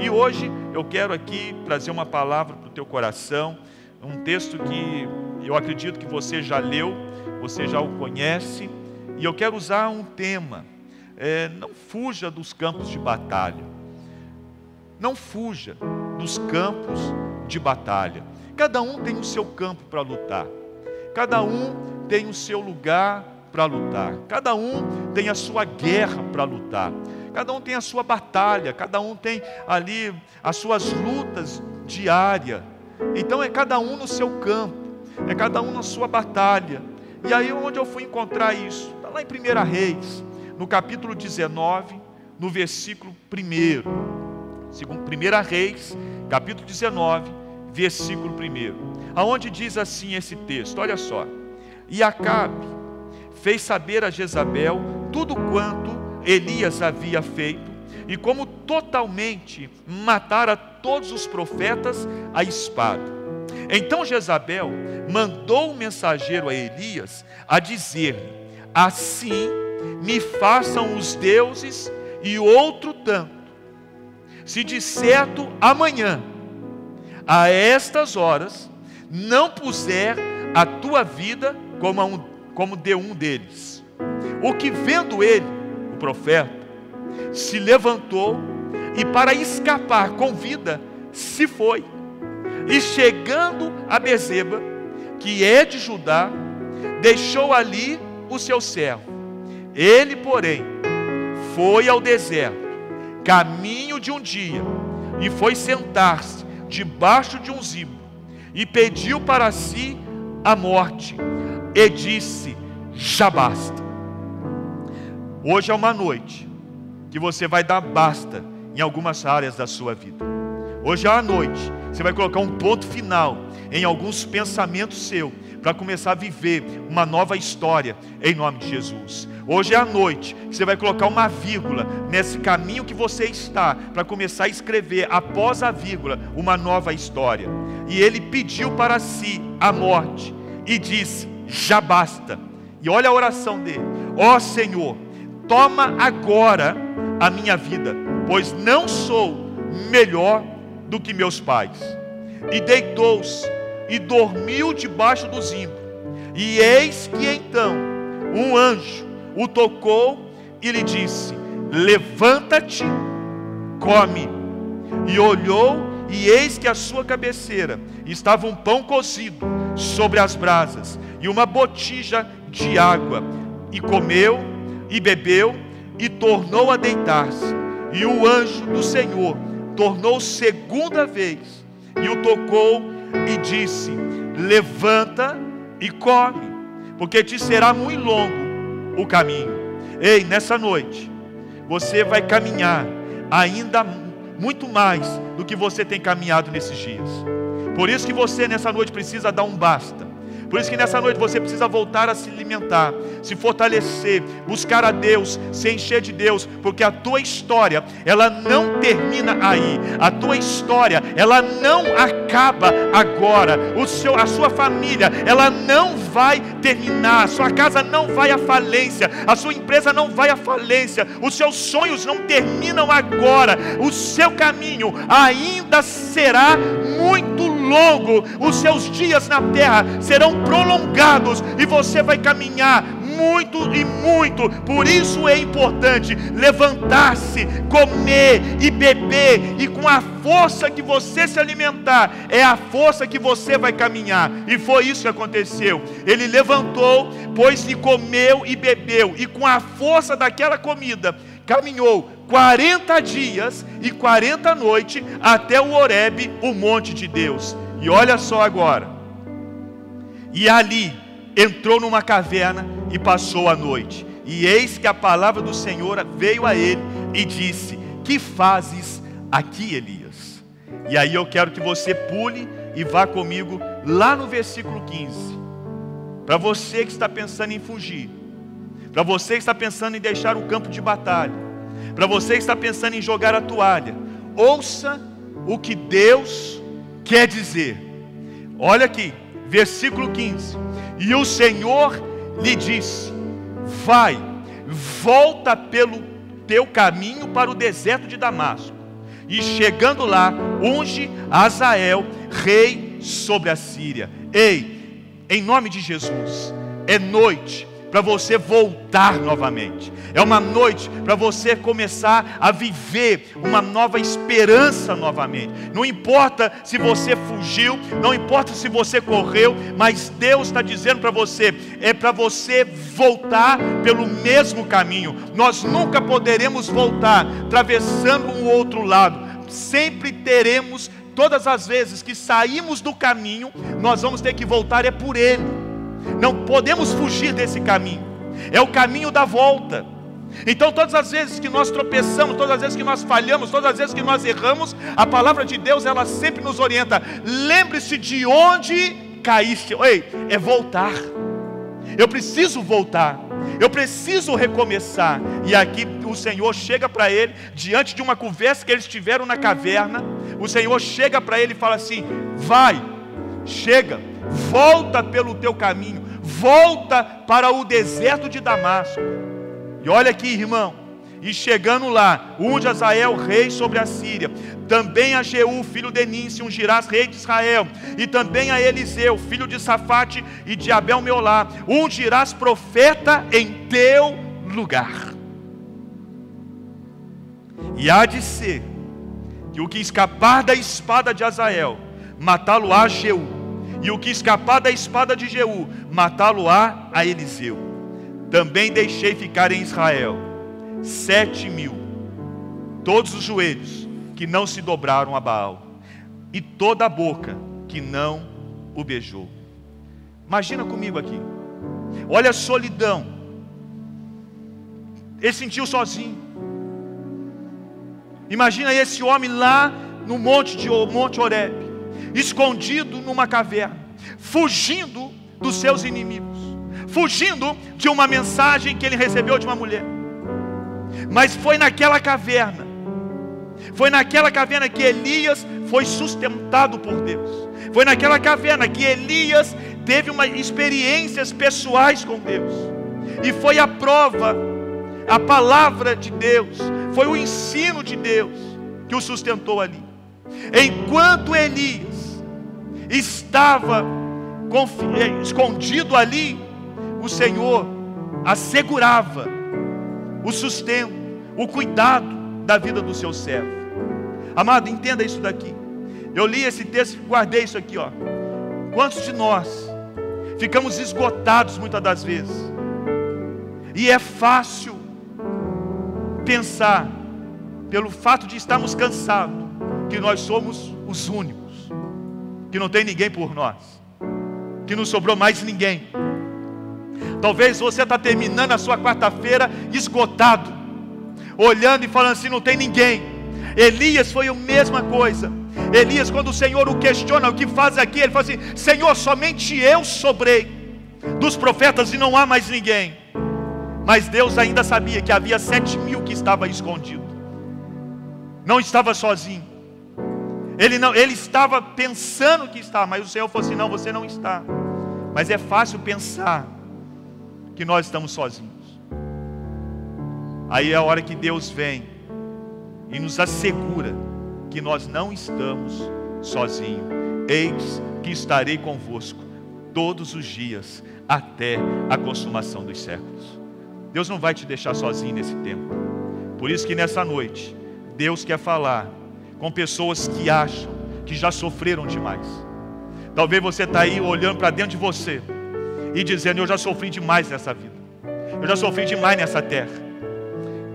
E hoje eu quero aqui trazer uma palavra para o teu coração, um texto que eu acredito que você já leu, você já o conhece, e eu quero usar um tema. É, não fuja dos campos de batalha. Não fuja dos campos de batalha. Cada um tem o seu campo para lutar. Cada um tem o seu lugar para lutar. Cada um tem a sua guerra para lutar. Cada um tem a sua batalha, cada um tem ali as suas lutas diárias. Então é cada um no seu campo, é cada um na sua batalha. E aí onde eu fui encontrar isso? Está lá em 1 Reis, no capítulo 19, no versículo 1. Segundo 1 Reis, capítulo 19, versículo 1. Aonde diz assim esse texto, olha só. E Acabe fez saber a Jezabel tudo quanto Elias havia feito, e como totalmente matara todos os profetas a espada. Então Jezabel mandou um mensageiro a Elias a dizer-lhe: Assim me façam os deuses e outro tanto, se de certo amanhã, a estas horas, não puser a tua vida como, um, como de um deles. O que vendo ele, o profeta, se levantou e, para escapar com vida, se foi. E chegando a Bezeba, que é de Judá, deixou ali o seu servo. Ele, porém, foi ao deserto, caminho de um dia, e foi sentar-se debaixo de um zimbro, e pediu para si a morte, e disse: Já basta. Hoje é uma noite que você vai dar basta em algumas áreas da sua vida. Hoje é uma noite, você vai colocar um ponto final em alguns pensamentos seus para começar a viver uma nova história em nome de Jesus. Hoje é a noite que você vai colocar uma vírgula nesse caminho que você está para começar a escrever após a vírgula uma nova história. E ele pediu para si a morte e disse: Já basta. E olha a oração dele: Ó oh, Senhor, toma agora a minha vida, pois não sou melhor do que meus pais. E deitou-se e dormiu debaixo do zimbro. E eis que então um anjo o tocou e lhe disse: Levanta-te, come. E olhou, e eis que a sua cabeceira estava um pão cozido sobre as brasas e uma botija de água. E comeu e bebeu e tornou a deitar-se. E o anjo do Senhor tornou segunda vez e o tocou e disse: Levanta e come, porque te será muito longo o caminho. Ei, nessa noite, você vai caminhar ainda muito mais do que você tem caminhado nesses dias. Por isso que você nessa noite precisa dar um basta por isso que nessa noite você precisa voltar a se alimentar, se fortalecer, buscar a Deus, se encher de Deus, porque a tua história, ela não termina aí. A tua história, ela não acaba agora. O seu, a sua família, ela não vai terminar. A sua casa não vai à falência. A sua empresa não vai à falência. Os seus sonhos não terminam agora. O seu caminho ainda será muito longo. Os seus dias na terra serão prolongados e você vai caminhar muito e muito. Por isso é importante levantar-se, comer e beber, e com a força que você se alimentar, é a força que você vai caminhar. E foi isso que aconteceu. Ele levantou, pois e comeu e bebeu, e com a força daquela comida, caminhou 40 dias e 40 noites até o Horebe, o monte de Deus. E olha só agora. E ali entrou numa caverna e passou a noite. E eis que a palavra do Senhor veio a ele e disse: Que fazes aqui, Elias? E aí eu quero que você pule e vá comigo lá no versículo 15. Para você que está pensando em fugir, para você que está pensando em deixar o campo de batalha, para você que está pensando em jogar a toalha, ouça o que Deus quer dizer. Olha aqui, versículo 15. E o Senhor lhe disse: Vai, volta pelo teu caminho para o deserto de Damasco. E chegando lá, unge Azael, rei sobre a Síria. Ei, em nome de Jesus, é noite para você voltar novamente. É uma noite para você começar a viver uma nova esperança novamente. Não importa se você fugiu, não importa se você correu, mas Deus está dizendo para você: é para você voltar pelo mesmo caminho. Nós nunca poderemos voltar atravessando um outro lado. Sempre teremos, todas as vezes que saímos do caminho, nós vamos ter que voltar é por ele. Não podemos fugir desse caminho. É o caminho da volta. Então, todas as vezes que nós tropeçamos, todas as vezes que nós falhamos, todas as vezes que nós erramos, a palavra de Deus, ela sempre nos orienta. Lembre-se de onde caíste. Ei, é voltar. Eu preciso voltar. Eu preciso recomeçar. E aqui o Senhor chega para ele, diante de uma conversa que eles tiveram na caverna. O Senhor chega para ele e fala assim: Vai, chega volta pelo teu caminho, volta para o deserto de Damasco. E olha aqui, irmão, e chegando lá, unge Azael rei sobre a Síria, também a Jeú, filho de Níncia, ungirás rei de Israel, e também a Eliseu, filho de Safate e de Abel Meolá, ungirás profeta em teu lugar. E há de ser que o que escapar da espada de Azael, matá-lo-á Jeú, e o que escapar da espada de Jeú, matá-lo-á a Eliseu. Também deixei ficar em Israel sete mil, todos os joelhos que não se dobraram a Baal, e toda a boca que não o beijou. Imagina comigo aqui, olha a solidão, ele sentiu sozinho. Imagina esse homem lá no monte de Monte Horebe escondido numa caverna, fugindo dos seus inimigos, fugindo de uma mensagem que ele recebeu de uma mulher. Mas foi naquela caverna, foi naquela caverna que Elias foi sustentado por Deus. Foi naquela caverna que Elias teve uma experiências pessoais com Deus. E foi a prova, a palavra de Deus, foi o ensino de Deus que o sustentou ali. Enquanto Elias estava escondido ali, o Senhor assegurava o sustento, o cuidado da vida do seu servo. Amado, entenda isso daqui. Eu li esse texto e guardei isso aqui, ó. Quantos de nós ficamos esgotados muitas das vezes? E é fácil pensar, pelo fato de estarmos cansados, que nós somos os únicos que não tem ninguém por nós, que não sobrou mais ninguém. Talvez você está terminando a sua quarta-feira esgotado, olhando e falando assim: não tem ninguém. Elias foi a mesma coisa. Elias, quando o Senhor o questiona, o que faz aqui? Ele fala assim: Senhor, somente eu sobrei dos profetas e não há mais ninguém. Mas Deus ainda sabia que havia sete mil que estava escondido, não estava sozinho. Ele, não, ele estava pensando que estava, mas o Senhor falou assim: não, você não está. Mas é fácil pensar que nós estamos sozinhos. Aí é a hora que Deus vem e nos assegura que nós não estamos sozinhos. Eis que estarei convosco todos os dias até a consumação dos séculos. Deus não vai te deixar sozinho nesse tempo. Por isso que nessa noite, Deus quer falar com pessoas que acham que já sofreram demais. Talvez você está aí olhando para dentro de você e dizendo: Eu já sofri demais nessa vida, eu já sofri demais nessa terra,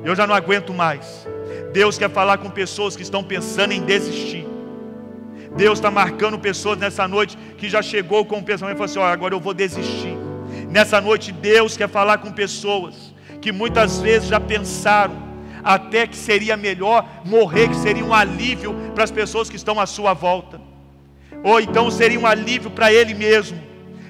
eu já não aguento mais. Deus quer falar com pessoas que estão pensando em desistir. Deus está marcando pessoas nessa noite que já chegou com o pensamento e falou assim: agora eu vou desistir. Nessa noite, Deus quer falar com pessoas que muitas vezes já pensaram até que seria melhor morrer, que seria um alívio para as pessoas que estão à sua volta, ou então seria um alívio para ele mesmo.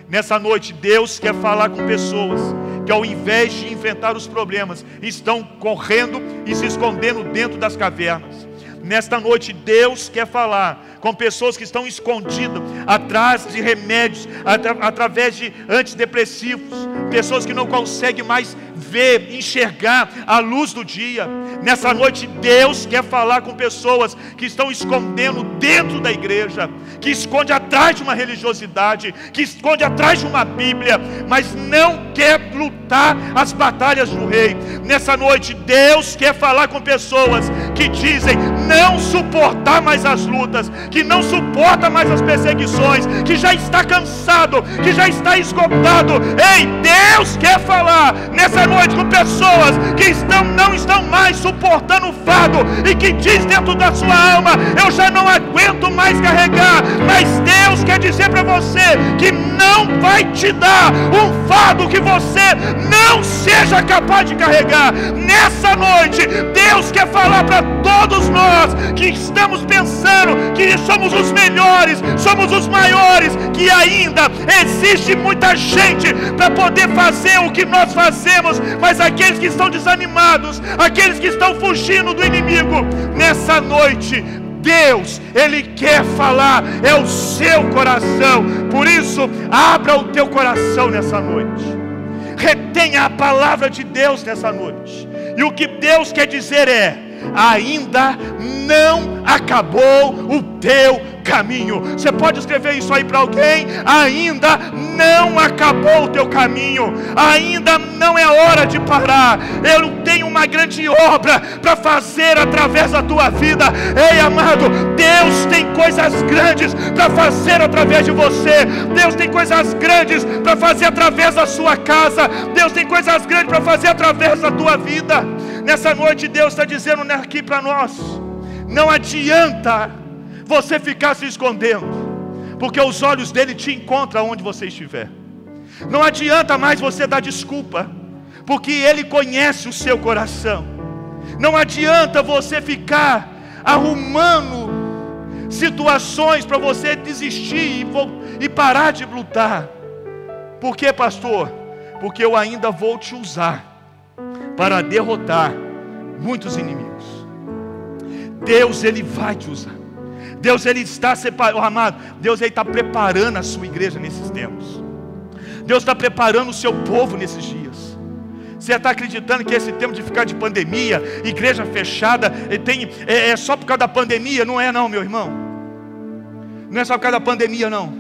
Nessa noite, Deus quer falar com pessoas que, ao invés de enfrentar os problemas, estão correndo e se escondendo dentro das cavernas. Nesta noite, Deus quer falar com pessoas que estão escondidas atrás de remédios, atra através de antidepressivos, pessoas que não conseguem mais ver, enxergar a luz do dia. Nessa noite, Deus quer falar com pessoas que estão escondendo dentro da igreja, que esconde atrás de uma religiosidade, que esconde atrás de uma Bíblia, mas não quer lutar as batalhas do rei. Nessa noite, Deus quer falar com pessoas que dizem não suportar mais as lutas, que não suporta mais as perseguições, que já está cansado, que já está esgotado. Ei, Deus quer falar nessa noite com pessoas que estão, não estão mais suportando o fardo e que diz dentro da sua alma: Eu já não aguento mais carregar. Mas Deus quer dizer para você que não vai te dar um fardo que você não seja capaz de carregar. Nessa noite, Deus quer falar para todos nós que estamos pensando que somos os melhores, somos os maiores, que ainda existe muita gente para poder fazer o que nós fazemos, mas aqueles que estão desanimados, aqueles que estão fugindo do inimigo, nessa noite, Deus, Ele quer falar, é o seu coração. Por isso, abra o teu coração nessa noite. Retenha a palavra de Deus nessa noite. E o que Deus quer dizer é: ainda não acabou o teu caminho. Você pode escrever isso aí para alguém? Ainda não acabou o teu caminho, ainda não é hora de parar. Eu tenho uma grande obra para fazer através da tua vida. Ei, amado, Deus tem coisas grandes para fazer através de você. Deus tem coisas grandes para fazer através da sua casa. Deus tem coisas grandes para fazer através da tua vida. Nessa noite, Deus está dizendo aqui para nós: não adianta você ficar se escondendo, porque os olhos dele te encontram onde você estiver. Não adianta mais você dar desculpa, porque ele conhece o seu coração. Não adianta você ficar arrumando situações para você desistir e, e parar de lutar. Por quê, pastor? Porque eu ainda vou te usar para derrotar muitos inimigos. Deus, Ele vai te usar. Deus ele está separando, oh, amado, Deus está preparando a sua igreja nesses tempos. Deus está preparando o seu povo nesses dias. Você está acreditando que esse tempo de ficar de pandemia, igreja fechada, tem, é, é só por causa da pandemia? Não é não, meu irmão. Não é só por causa da pandemia, não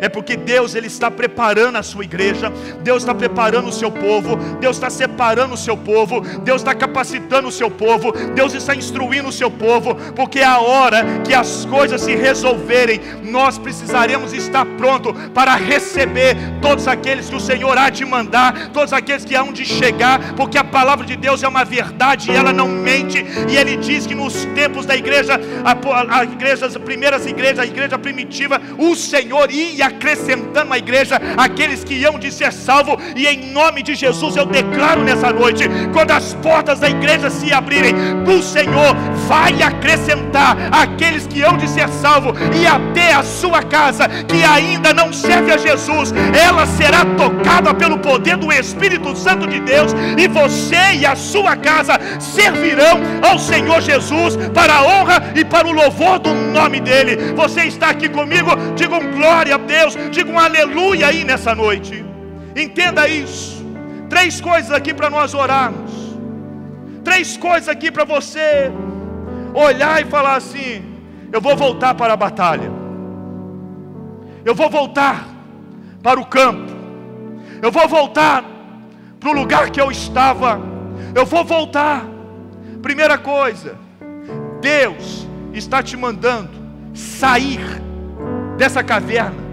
é porque Deus ele está preparando a sua igreja, Deus está preparando o seu povo, Deus está separando o seu povo, Deus está capacitando o seu povo, Deus está instruindo o seu povo, porque é a hora que as coisas se resolverem, nós precisaremos estar pronto para receber todos aqueles que o Senhor há de mandar, todos aqueles que hão de chegar, porque a palavra de Deus é uma verdade e ela não mente, e ele diz que nos tempos da igreja, a, a igreja, as primeiras igrejas, a igreja primitiva, o Senhor ia acrescentando à igreja aqueles que iam de ser salvo, e em nome de Jesus eu declaro nessa noite: quando as portas da igreja se abrirem, o Senhor vai acrescentar aqueles que hão de ser salvo, e até a sua casa que ainda não serve a Jesus, ela será tocada pelo poder do Espírito Santo de Deus, e você e a sua casa servirão ao Senhor Jesus para a honra e para o louvor do nome dEle. Você está aqui comigo? Diga um glória a Deus. Deus. Diga um aleluia aí nessa noite. Entenda isso. Três coisas aqui para nós orarmos. Três coisas aqui para você olhar e falar assim: eu vou voltar para a batalha. Eu vou voltar para o campo. Eu vou voltar para o lugar que eu estava. Eu vou voltar. Primeira coisa, Deus está te mandando sair dessa caverna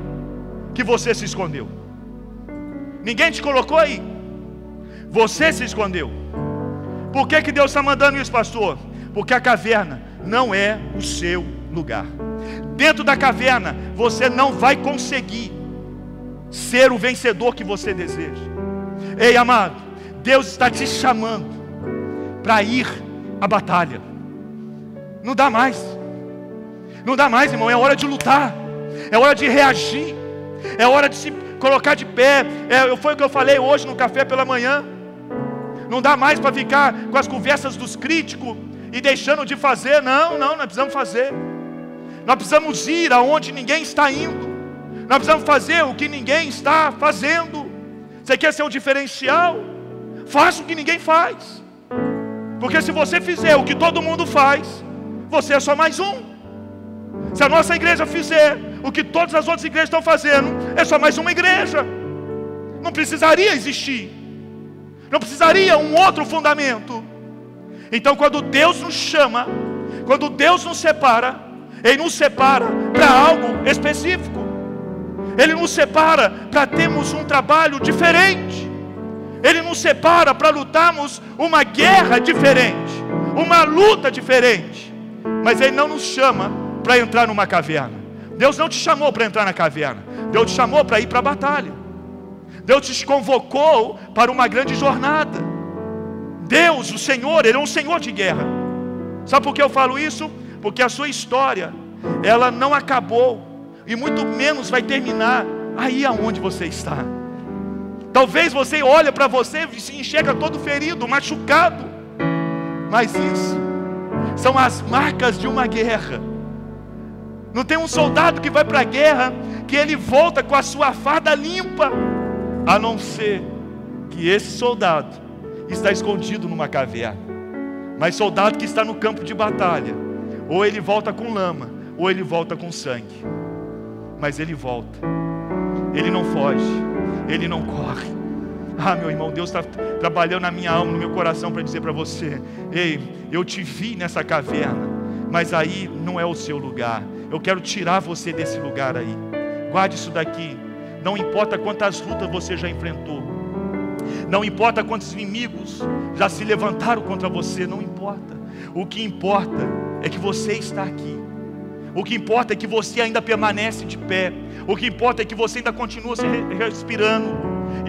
que você se escondeu. Ninguém te colocou aí. Você se escondeu. Por que, que Deus está mandando isso, pastor? Porque a caverna não é o seu lugar. Dentro da caverna, você não vai conseguir ser o vencedor que você deseja. Ei, amado, Deus está te chamando para ir à batalha. Não dá mais. Não dá mais, irmão. É hora de lutar. É hora de reagir. É hora de se colocar de pé. É, foi o que eu falei hoje no café pela manhã. Não dá mais para ficar com as conversas dos críticos. e deixando de fazer. Não, não, nós precisamos fazer. Nós precisamos ir aonde ninguém está indo. Nós precisamos fazer o que ninguém está fazendo. Você quer ser um diferencial? Faça o que ninguém faz. Porque se você fizer o que todo mundo faz, você é só mais um. Se a nossa igreja fizer o que todas as outras igrejas estão fazendo, é só mais uma igreja. Não precisaria existir. Não precisaria um outro fundamento. Então, quando Deus nos chama, quando Deus nos separa, Ele nos separa para algo específico. Ele nos separa para termos um trabalho diferente. Ele nos separa para lutarmos uma guerra diferente, uma luta diferente. Mas Ele não nos chama para entrar numa caverna. Deus não te chamou para entrar na caverna. Deus te chamou para ir para a batalha. Deus te convocou para uma grande jornada. Deus, o Senhor, Ele é um Senhor de guerra. Sabe por que eu falo isso? Porque a sua história, ela não acabou, e muito menos vai terminar aí aonde você está. Talvez você olhe para você e se enxerga todo ferido, machucado. Mas isso são as marcas de uma guerra. Não tem um soldado que vai para a guerra que ele volta com a sua farda limpa, a não ser que esse soldado está escondido numa caverna. Mas soldado que está no campo de batalha, ou ele volta com lama, ou ele volta com sangue. Mas ele volta. Ele não foge, ele não corre. Ah, meu irmão, Deus está trabalhando na minha alma, no meu coração, para dizer para você: Ei, eu te vi nessa caverna, mas aí não é o seu lugar. Eu quero tirar você desse lugar aí. Guarde isso daqui. Não importa quantas lutas você já enfrentou, não importa quantos inimigos já se levantaram contra você, não importa. O que importa é que você está aqui. O que importa é que você ainda permanece de pé. O que importa é que você ainda continua se respirando.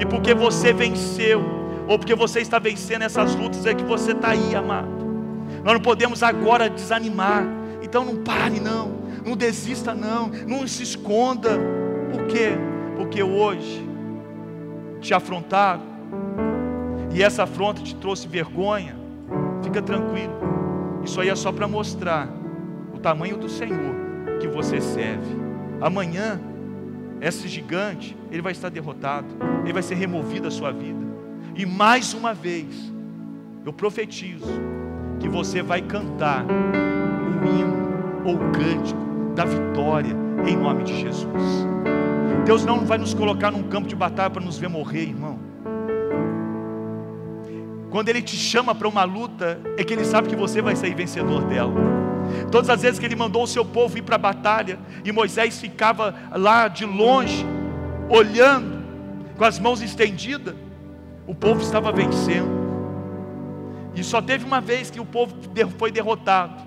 E porque você venceu, ou porque você está vencendo essas lutas, é que você está aí, amado. Nós não podemos agora desanimar. Então não pare, não. Não desista, não. Não se esconda. Por quê? Porque hoje te afrontaram. E essa afronta te trouxe vergonha. Fica tranquilo. Isso aí é só para mostrar o tamanho do Senhor que você serve. Amanhã, esse gigante, ele vai estar derrotado, ele vai ser removido da sua vida. E mais uma vez, eu profetizo que você vai cantar o hino ou o cântico da vitória em nome de Jesus. Deus não vai nos colocar num campo de batalha para nos ver morrer, irmão. Quando Ele te chama para uma luta, é que Ele sabe que você vai sair vencedor dela. Todas as vezes que Ele mandou o seu povo ir para a batalha, e Moisés ficava lá de longe, olhando, com as mãos estendidas, o povo estava vencendo. E só teve uma vez que o povo foi derrotado,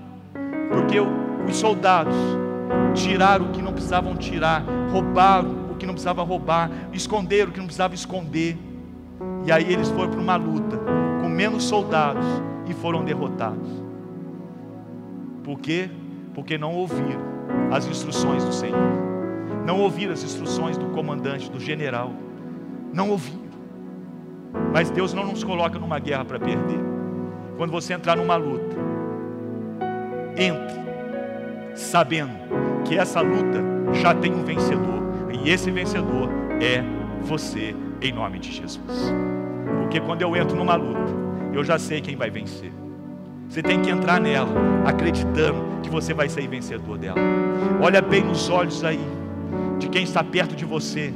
porque os soldados tiraram o que não precisavam tirar, roubaram o que não precisava roubar, esconderam o que não precisava esconder. E aí eles foram para uma luta menos soldados e foram derrotados. Por quê? Porque não ouviram as instruções do Senhor, não ouviram as instruções do comandante, do general, não ouviram. Mas Deus não nos coloca numa guerra para perder. Quando você entrar numa luta, entre sabendo que essa luta já tem um vencedor, e esse vencedor é você, em nome de Jesus. Porque quando eu entro numa luta, eu já sei quem vai vencer. Você tem que entrar nela, acreditando que você vai sair vencedor dela. Olha bem nos olhos aí, de quem está perto de você.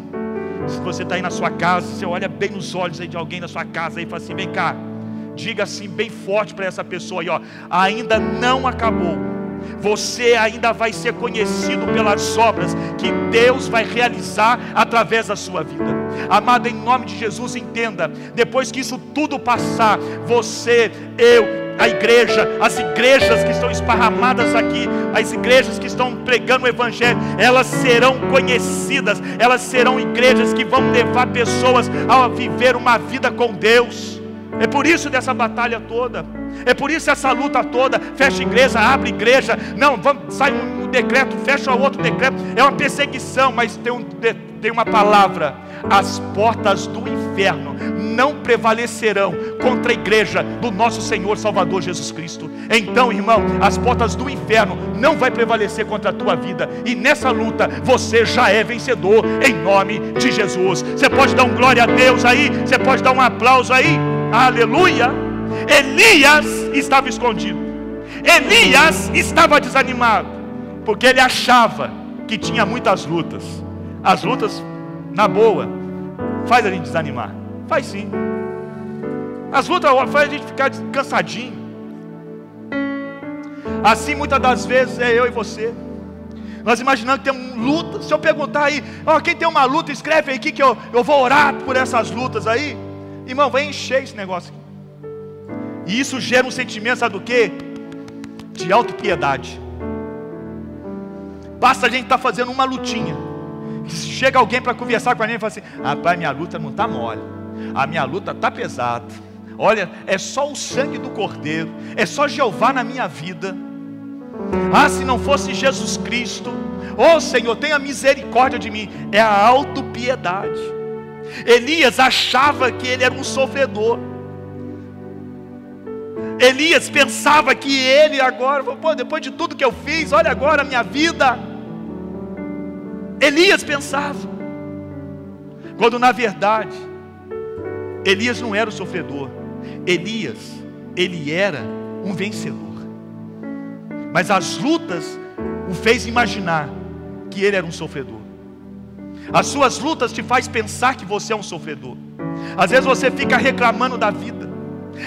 Se você está aí na sua casa, você olha bem nos olhos aí de alguém na sua casa e fala assim: vem cá, diga assim bem forte para essa pessoa aí, ó, ainda não acabou você ainda vai ser conhecido pelas obras que Deus vai realizar através da sua vida. Amado, em nome de Jesus, entenda: depois que isso tudo passar, você, eu, a igreja, as igrejas que estão esparramadas aqui, as igrejas que estão pregando o Evangelho, elas serão conhecidas, elas serão igrejas que vão levar pessoas a viver uma vida com Deus. É por isso dessa batalha toda. É por isso essa luta toda. Fecha igreja, abre igreja. Não, vamos, sai um, um decreto, fecha outro decreto. É uma perseguição, mas tem, um, tem uma palavra. As portas do inferno não prevalecerão contra a igreja do nosso Senhor Salvador Jesus Cristo. Então, irmão, as portas do inferno não vai prevalecer contra a tua vida. E nessa luta você já é vencedor em nome de Jesus. Você pode dar um glória a Deus aí, você pode dar um aplauso aí. Aleluia! Elias estava escondido. Elias estava desanimado, porque ele achava que tinha muitas lutas. As lutas, na boa, faz a gente desanimar. Faz sim. As lutas faz a gente ficar cansadinho. Assim muitas das vezes é eu e você. Nós imaginamos que tem luta. Se eu perguntar aí, ó, quem tem uma luta, escreve aí que eu, eu vou orar por essas lutas aí. Irmão, vai encher esse negócio aqui. E isso gera um sentimento, sabe do quê? De autopiedade. Basta a gente estar tá fazendo uma lutinha. Chega alguém para conversar com a gente e fala assim: Rapaz, minha luta não está mole. A minha luta está pesada. Olha, é só o sangue do Cordeiro. É só Jeová na minha vida. Ah, se não fosse Jesus Cristo. Oh Senhor, tenha misericórdia de mim. É a autopiedade. Elias achava que ele era um sofredor. Elias pensava que ele agora, pô, depois de tudo que eu fiz, olha agora a minha vida. Elias pensava, quando na verdade, Elias não era o sofredor, Elias, ele era um vencedor. Mas as lutas o fez imaginar que ele era um sofredor. As suas lutas te faz pensar que você é um sofredor. Às vezes você fica reclamando da vida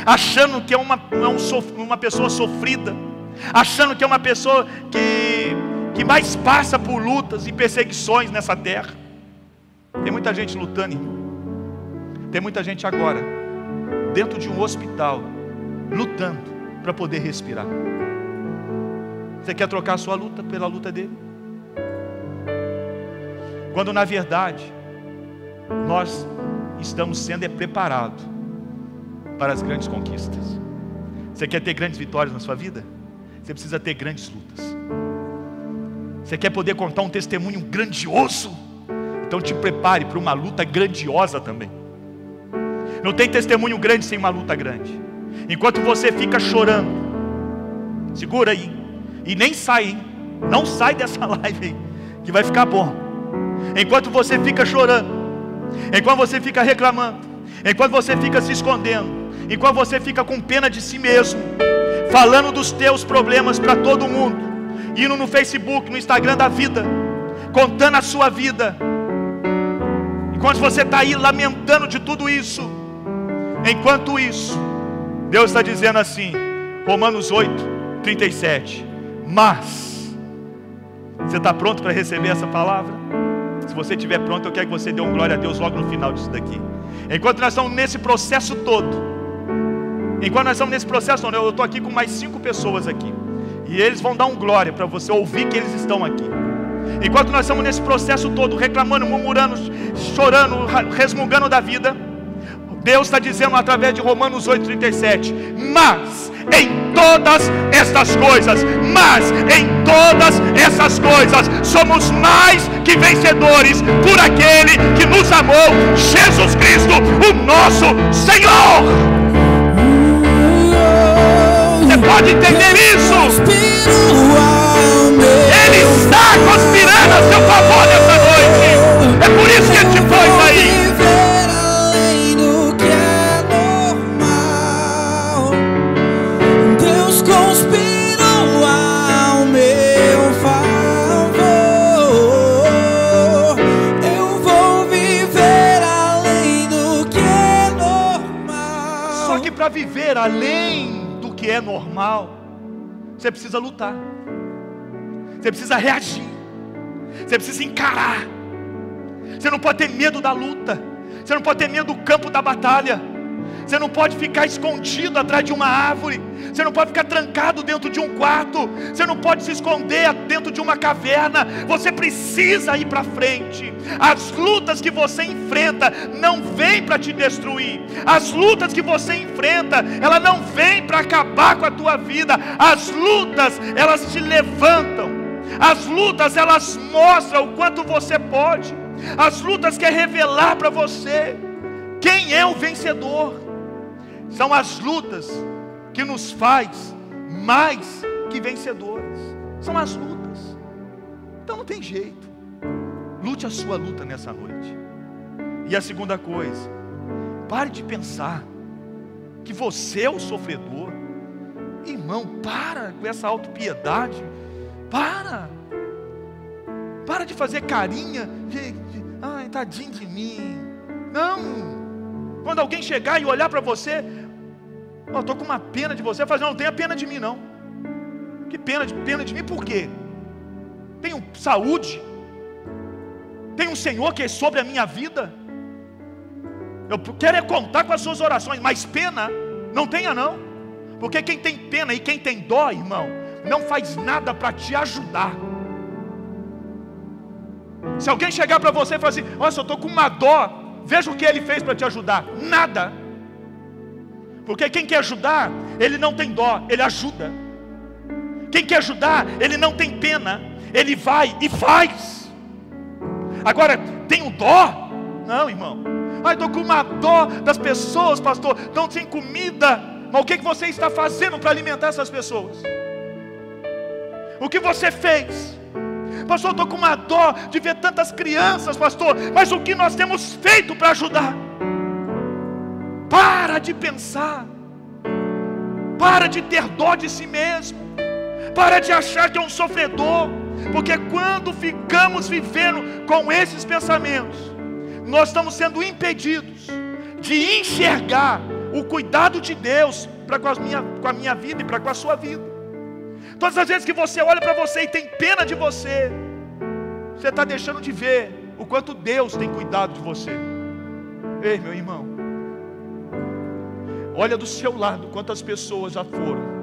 achando que é uma, é uma pessoa sofrida, achando que é uma pessoa que, que mais passa por lutas e perseguições nessa terra. Tem muita gente lutando, irmão. Tem muita gente agora, dentro de um hospital, lutando para poder respirar. Você quer trocar a sua luta pela luta dele? Quando na verdade, nós estamos sendo é preparados para as grandes conquistas. Você quer ter grandes vitórias na sua vida? Você precisa ter grandes lutas. Você quer poder contar um testemunho grandioso? Então te prepare para uma luta grandiosa também. Não tem testemunho grande sem uma luta grande. Enquanto você fica chorando, segura aí. E nem sai, hein? Não sai dessa live aí, que vai ficar bom. Enquanto você fica chorando, enquanto você fica reclamando, enquanto você fica se escondendo, enquanto você fica com pena de si mesmo, falando dos teus problemas para todo mundo, indo no Facebook, no Instagram da vida, contando a sua vida, enquanto você está aí lamentando de tudo isso, enquanto isso, Deus está dizendo assim, Romanos 8, 37, mas, você está pronto para receber essa palavra? Se você estiver pronto, eu quero que você dê um glória a Deus logo no final disso daqui. Enquanto nós estamos nesse processo todo, Enquanto nós estamos nesse processo, eu estou aqui com mais cinco pessoas aqui. E eles vão dar um glória para você ouvir que eles estão aqui. Enquanto nós estamos nesse processo todo, reclamando, murmurando, chorando, resmungando da vida, Deus está dizendo através de Romanos 8,37: Mas em todas estas coisas, mas em todas essas coisas, somos mais que vencedores por aquele que nos amou, Jesus Cristo, o nosso Senhor pode entender isso. Ele está conspirando a seu favor nessa noite. É por isso que ele te pôs aí. Para viver além que é normal, você precisa lutar, você precisa reagir, você precisa encarar. Você não pode ter medo da luta, você não pode ter medo do campo da batalha. Você não pode ficar escondido atrás de uma árvore. Você não pode ficar trancado dentro de um quarto. Você não pode se esconder dentro de uma caverna. Você precisa ir para frente. As lutas que você enfrenta não vêm para te destruir. As lutas que você enfrenta, ela não vem para acabar com a tua vida. As lutas, elas te levantam. As lutas, elas mostram o quanto você pode. As lutas quer revelar para você Quem é o vencedor? São as lutas que nos faz mais que vencedores. São as lutas. Então não tem jeito. Lute a sua luta nessa noite. E a segunda coisa, pare de pensar que você é o sofredor. Irmão, para com essa autopiedade. Para. Para de fazer carinha. De, Ai, tadinho de mim. Não. Quando alguém chegar e olhar para você, eu estou com uma pena de você, fazer não tenha pena de mim não. Que pena de pena de mim por quê? Tenho saúde. Tem um Senhor que é sobre a minha vida. Eu quero é contar com as suas orações, mas pena não tenha não. Porque quem tem pena e quem tem dó, irmão, não faz nada para te ajudar. Se alguém chegar para você e falar assim: Nossa, eu estou com uma dó, veja o que ele fez para te ajudar. Nada. Porque quem quer ajudar, ele não tem dó, ele ajuda. Quem quer ajudar, ele não tem pena, ele vai e faz. Agora, tem o dó? Não, irmão. Ai, estou com uma dó das pessoas, pastor, não tem comida. Mas o que, que você está fazendo para alimentar essas pessoas? O que você fez? Pastor, estou com uma dó de ver tantas crianças, pastor. Mas o que nós temos feito para ajudar? Para de pensar. Para de ter dó de si mesmo. Para de achar que é um sofredor. Porque quando ficamos vivendo com esses pensamentos, nós estamos sendo impedidos de enxergar o cuidado de Deus para com, com a minha vida e para com a sua vida. Todas as vezes que você olha para você e tem pena de você, você está deixando de ver o quanto Deus tem cuidado de você. Ei, meu irmão, olha do seu lado quantas pessoas já foram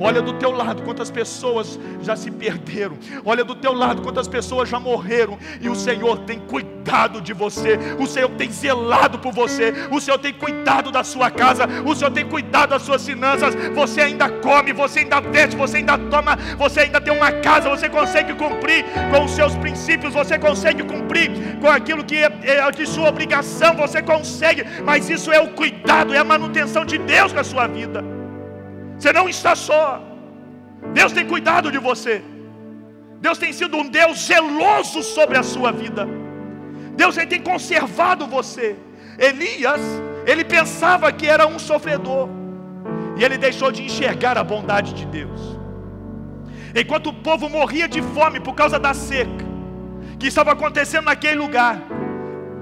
Olha do teu lado quantas pessoas já se perderam. Olha do teu lado quantas pessoas já morreram. E o Senhor tem cuidado de você. O Senhor tem zelado por você. O Senhor tem cuidado da sua casa. O Senhor tem cuidado das suas finanças. Você ainda come, você ainda veste, você ainda toma, você ainda tem uma casa. Você consegue cumprir com os seus princípios. Você consegue cumprir com aquilo que é, é de sua obrigação. Você consegue. Mas isso é o cuidado, é a manutenção de Deus na sua vida. Você não está só. Deus tem cuidado de você. Deus tem sido um Deus zeloso sobre a sua vida. Deus tem conservado você. Elias, ele pensava que era um sofredor. E ele deixou de enxergar a bondade de Deus. Enquanto o povo morria de fome por causa da seca que estava acontecendo naquele lugar,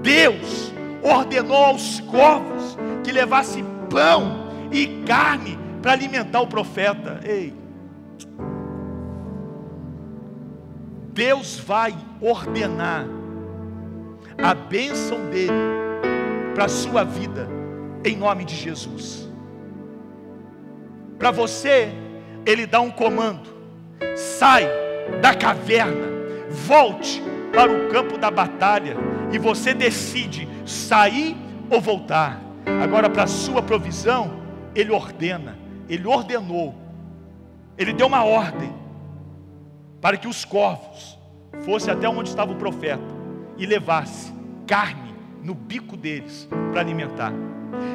Deus ordenou aos corvos que levasse pão e carne para alimentar o profeta. Ei, Deus vai ordenar a bênção dele para a sua vida, em nome de Jesus. Para você, ele dá um comando: sai da caverna, volte para o campo da batalha, e você decide sair ou voltar. Agora, para a sua provisão, ele ordena ele ordenou, ele deu uma ordem para que os corvos fossem até onde estava o profeta e levasse carne no bico deles para alimentar.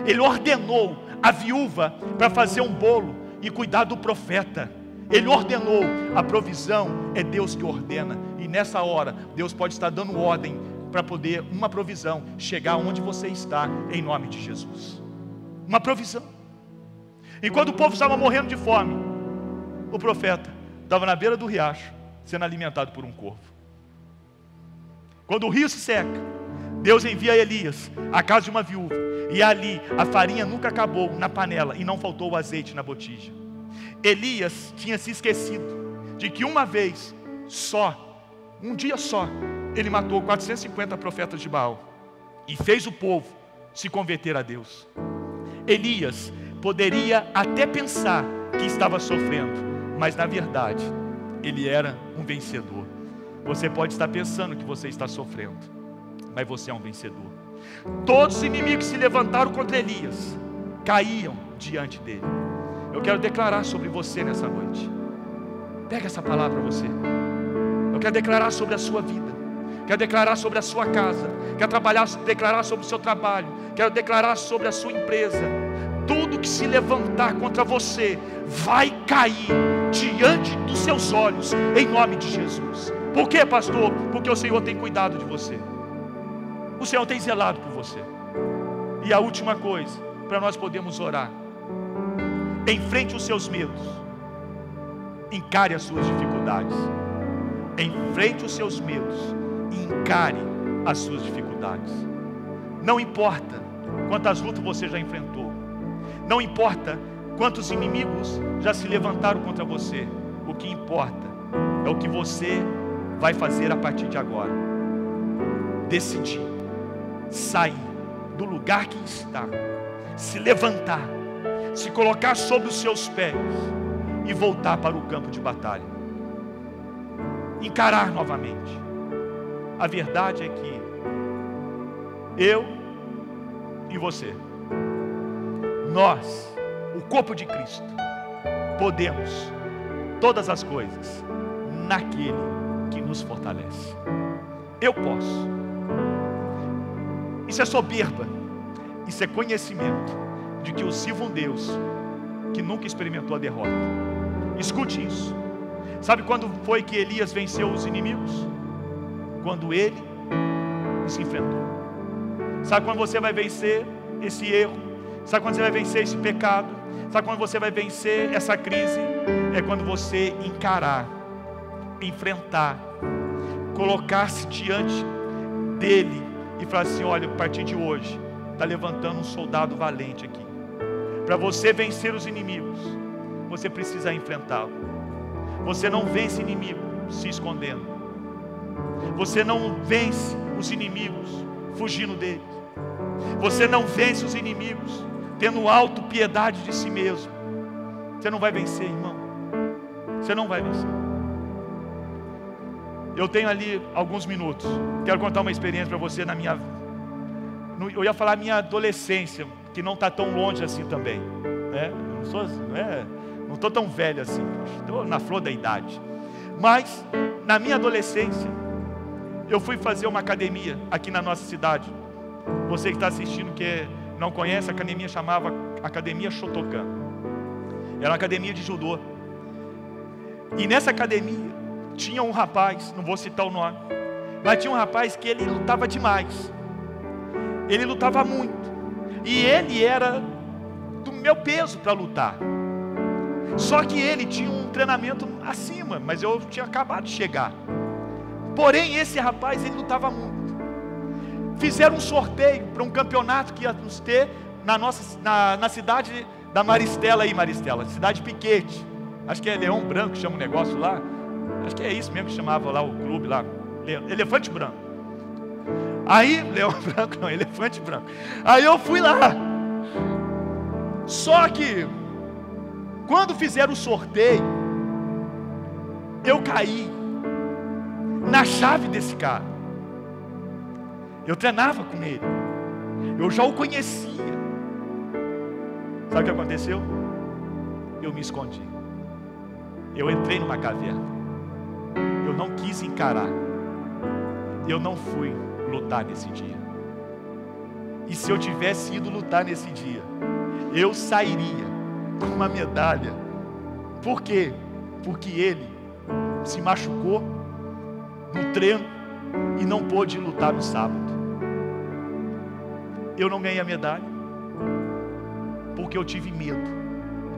Ele ordenou a viúva para fazer um bolo e cuidar do profeta. Ele ordenou, a provisão é Deus que ordena, e nessa hora Deus pode estar dando ordem para poder uma provisão chegar onde você está, em nome de Jesus. Uma provisão. Enquanto o povo estava morrendo de fome, o profeta estava na beira do riacho, sendo alimentado por um corvo. Quando o rio se seca, Deus envia Elias à casa de uma viúva, e ali a farinha nunca acabou na panela e não faltou o azeite na botija. Elias tinha se esquecido de que uma vez só, um dia só, ele matou 450 profetas de Baal e fez o povo se converter a Deus. Elias poderia até pensar que estava sofrendo, mas na verdade, ele era um vencedor. Você pode estar pensando que você está sofrendo, mas você é um vencedor. Todos os inimigos se levantaram contra Elias caíam diante dele. Eu quero declarar sobre você nessa noite. Pega essa palavra para você. Eu quero declarar sobre a sua vida. Quero declarar sobre a sua casa. Quero trabalhar, declarar sobre o seu trabalho quero declarar sobre a sua empresa. Tudo que se levantar contra você vai cair diante dos seus olhos, em nome de Jesus. Por quê, pastor? Porque o Senhor tem cuidado de você, o Senhor tem zelado por você. E a última coisa, para nós podermos orar, enfrente os seus medos, encare as suas dificuldades, enfrente os seus medos e encare as suas dificuldades. Não importa quantas lutas você já enfrentou, não importa quantos inimigos já se levantaram contra você, o que importa é o que você vai fazer a partir de agora. Decidir sair do lugar que está, se levantar, se colocar sobre os seus pés e voltar para o campo de batalha. Encarar novamente. A verdade é que eu e você, nós, o corpo de Cristo, podemos todas as coisas naquele que nos fortalece. Eu posso. Isso é soberba. Isso é conhecimento de que eu sirvo um Deus que nunca experimentou a derrota. Escute isso. Sabe quando foi que Elias venceu os inimigos? Quando ele os enfrentou. Sabe quando você vai vencer esse erro? Sabe quando você vai vencer esse pecado? Sabe quando você vai vencer essa crise? É quando você encarar, enfrentar, colocar-se diante dele e falar assim: olha, a partir de hoje, está levantando um soldado valente aqui. Para você vencer os inimigos, você precisa enfrentá-lo. Você não vence inimigo se escondendo. Você não vence os inimigos fugindo deles. Você não vence os inimigos tendo auto piedade de si mesmo. Você não vai vencer, irmão. Você não vai vencer. Eu tenho ali alguns minutos. Quero contar uma experiência para você na minha. Eu ia falar minha adolescência, que não está tão longe assim também. Né? Não sou, não é, não estou tão velho assim. Estou na flor da idade. Mas na minha adolescência, eu fui fazer uma academia aqui na nossa cidade. Você que está assistindo que não conhece, a academia chamava Academia Shotokan. Era uma academia de judô. E nessa academia tinha um rapaz, não vou citar o nome, mas tinha um rapaz que ele lutava demais. Ele lutava muito. E ele era do meu peso para lutar. Só que ele tinha um treinamento acima, mas eu tinha acabado de chegar. Porém, esse rapaz, ele lutava muito. Fizeram um sorteio para um campeonato que ia nos ter na, nossa, na, na cidade da Maristela aí, Maristela, cidade Piquete. Acho que é Leão Branco, chama o negócio lá. Acho que é isso mesmo que chamava lá o clube lá. Elefante Branco. Aí, Leão Branco não, Elefante Branco. Aí eu fui lá. Só que, quando fizeram o sorteio, eu caí na chave desse cara. Eu treinava com ele. Eu já o conhecia. Sabe o que aconteceu? Eu me escondi. Eu entrei numa caverna. Eu não quis encarar. Eu não fui lutar nesse dia. E se eu tivesse ido lutar nesse dia, eu sairia com uma medalha. Por quê? Porque ele se machucou no treino e não pôde lutar no sábado. Eu não ganhei a medalha porque eu tive medo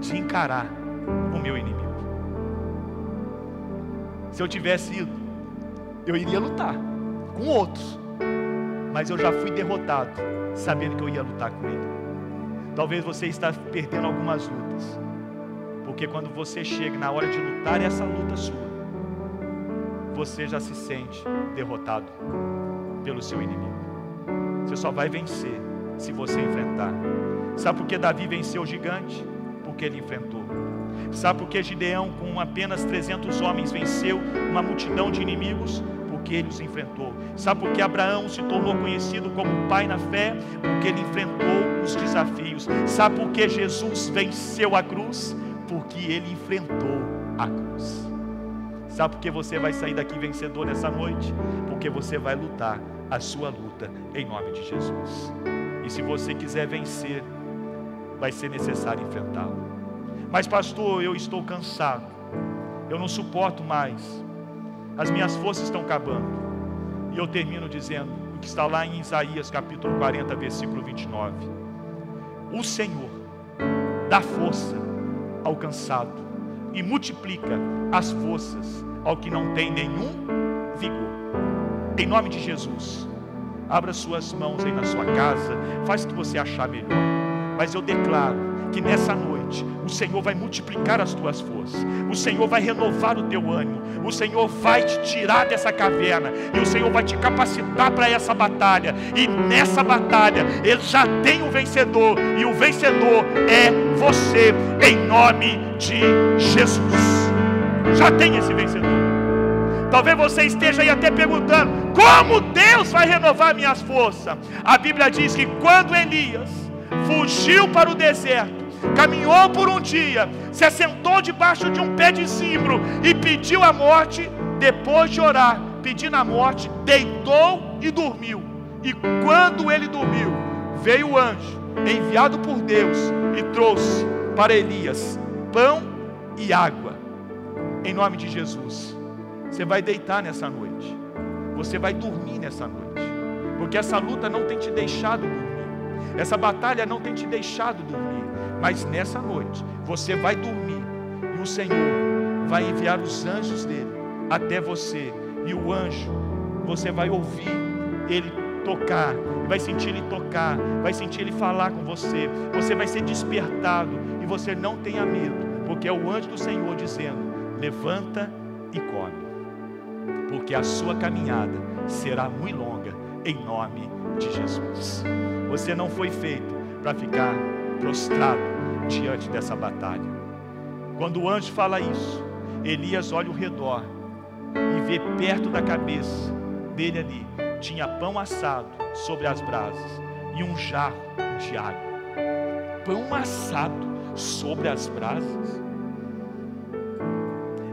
de encarar o meu inimigo. Se eu tivesse ido, eu iria lutar com outros, mas eu já fui derrotado, sabendo que eu ia lutar com ele. Talvez você está perdendo algumas lutas, porque quando você chega na hora de lutar essa luta sua, você já se sente derrotado pelo seu inimigo. Você só vai vencer se você enfrentar. Sabe por que Davi venceu o gigante? Porque ele enfrentou. Sabe por que Gideão, com apenas 300 homens, venceu uma multidão de inimigos? Porque ele os enfrentou. Sabe por que Abraão se tornou conhecido como pai na fé? Porque ele enfrentou os desafios. Sabe por que Jesus venceu a cruz? Porque ele enfrentou a cruz. Sabe por que você vai sair daqui vencedor nessa noite? Porque você vai lutar a sua luta em nome de Jesus. E se você quiser vencer, vai ser necessário enfrentá-lo. Mas, pastor, eu estou cansado, eu não suporto mais, as minhas forças estão acabando. E eu termino dizendo o que está lá em Isaías capítulo 40, versículo 29. O Senhor dá força ao cansado e multiplica as forças ao que não tem nenhum vigor. Em nome de Jesus, abra suas mãos aí na sua casa, faz o que você achar melhor. Mas eu declaro que nessa noite o Senhor vai multiplicar as tuas forças, o Senhor vai renovar o teu ânimo, o Senhor vai te tirar dessa caverna e o Senhor vai te capacitar para essa batalha. E nessa batalha ele já tem o vencedor e o vencedor é você, em nome de Jesus. Já tem esse vencedor. Talvez você esteja aí até perguntando: como Deus vai renovar minhas forças? A Bíblia diz que quando Elias fugiu para o deserto, caminhou por um dia, se assentou debaixo de um pé de zimbro e pediu a morte, depois de orar, pedindo a morte, deitou e dormiu. E quando ele dormiu, veio o anjo, enviado por Deus, e trouxe para Elias pão e água. Em nome de Jesus. Você vai deitar nessa noite. Você vai dormir nessa noite. Porque essa luta não tem te deixado dormir. Essa batalha não tem te deixado dormir. Mas nessa noite, você vai dormir e o Senhor vai enviar os anjos dele até você. E o anjo, você vai ouvir ele tocar, vai sentir ele tocar, vai sentir ele falar com você. Você vai ser despertado e você não tenha medo, porque é o anjo do Senhor dizendo: levanta e come, porque a sua caminhada será muito longa, em nome de Jesus. Você não foi feito para ficar prostrado diante dessa batalha. Quando o anjo fala isso, Elias olha ao redor e vê perto da cabeça dele ali tinha pão assado sobre as brasas e um jarro de água. Pão assado sobre as brasas.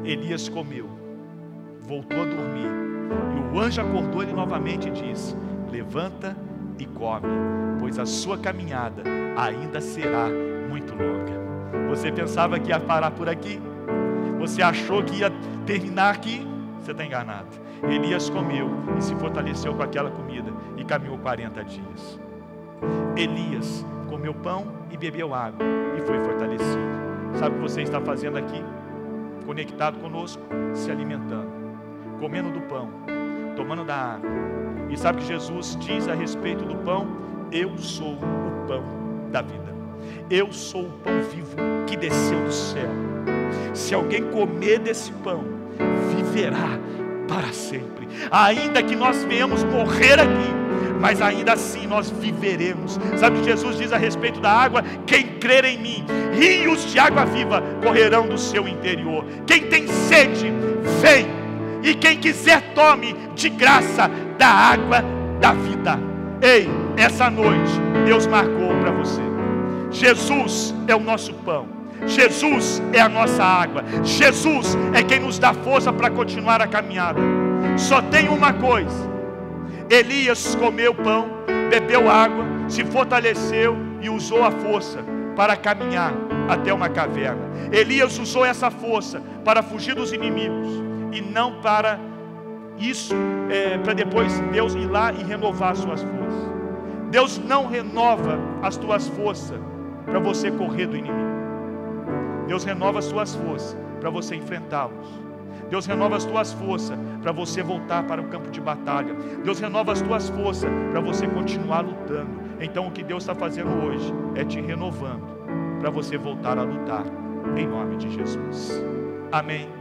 Elias comeu, voltou a dormir, e o anjo acordou ele novamente e disse: Levanta e come, pois a sua caminhada ainda será muito longa. Você pensava que ia parar por aqui? Você achou que ia terminar aqui? Você está enganado. Elias comeu e se fortaleceu com aquela comida e caminhou 40 dias. Elias comeu pão e bebeu água e foi fortalecido. Sabe o que você está fazendo aqui? Conectado conosco, se alimentando, comendo do pão, tomando da água. E sabe que Jesus diz a respeito do pão? Eu sou o pão da vida. Eu sou o pão vivo que desceu do céu. Se alguém comer desse pão, viverá para sempre. Ainda que nós venhamos morrer aqui, mas ainda assim nós viveremos. Sabe Jesus diz a respeito da água? Quem crer em mim, rios de água viva correrão do seu interior. Quem tem sede, vem. E quem quiser, tome de graça da água da vida. Ei, essa noite Deus marcou. Jesus é o nosso pão. Jesus é a nossa água. Jesus é quem nos dá força para continuar a caminhada. Só tem uma coisa: Elias comeu pão, bebeu água, se fortaleceu e usou a força para caminhar até uma caverna. Elias usou essa força para fugir dos inimigos e não para isso, é, para depois Deus ir lá e renovar as suas forças. Deus não renova as tuas forças para você correr do inimigo. Deus renova as suas forças para você enfrentá-los. Deus renova as tuas forças para você voltar para o campo de batalha. Deus renova as tuas forças para você continuar lutando. Então o que Deus está fazendo hoje é te renovando para você voltar a lutar em nome de Jesus. Amém.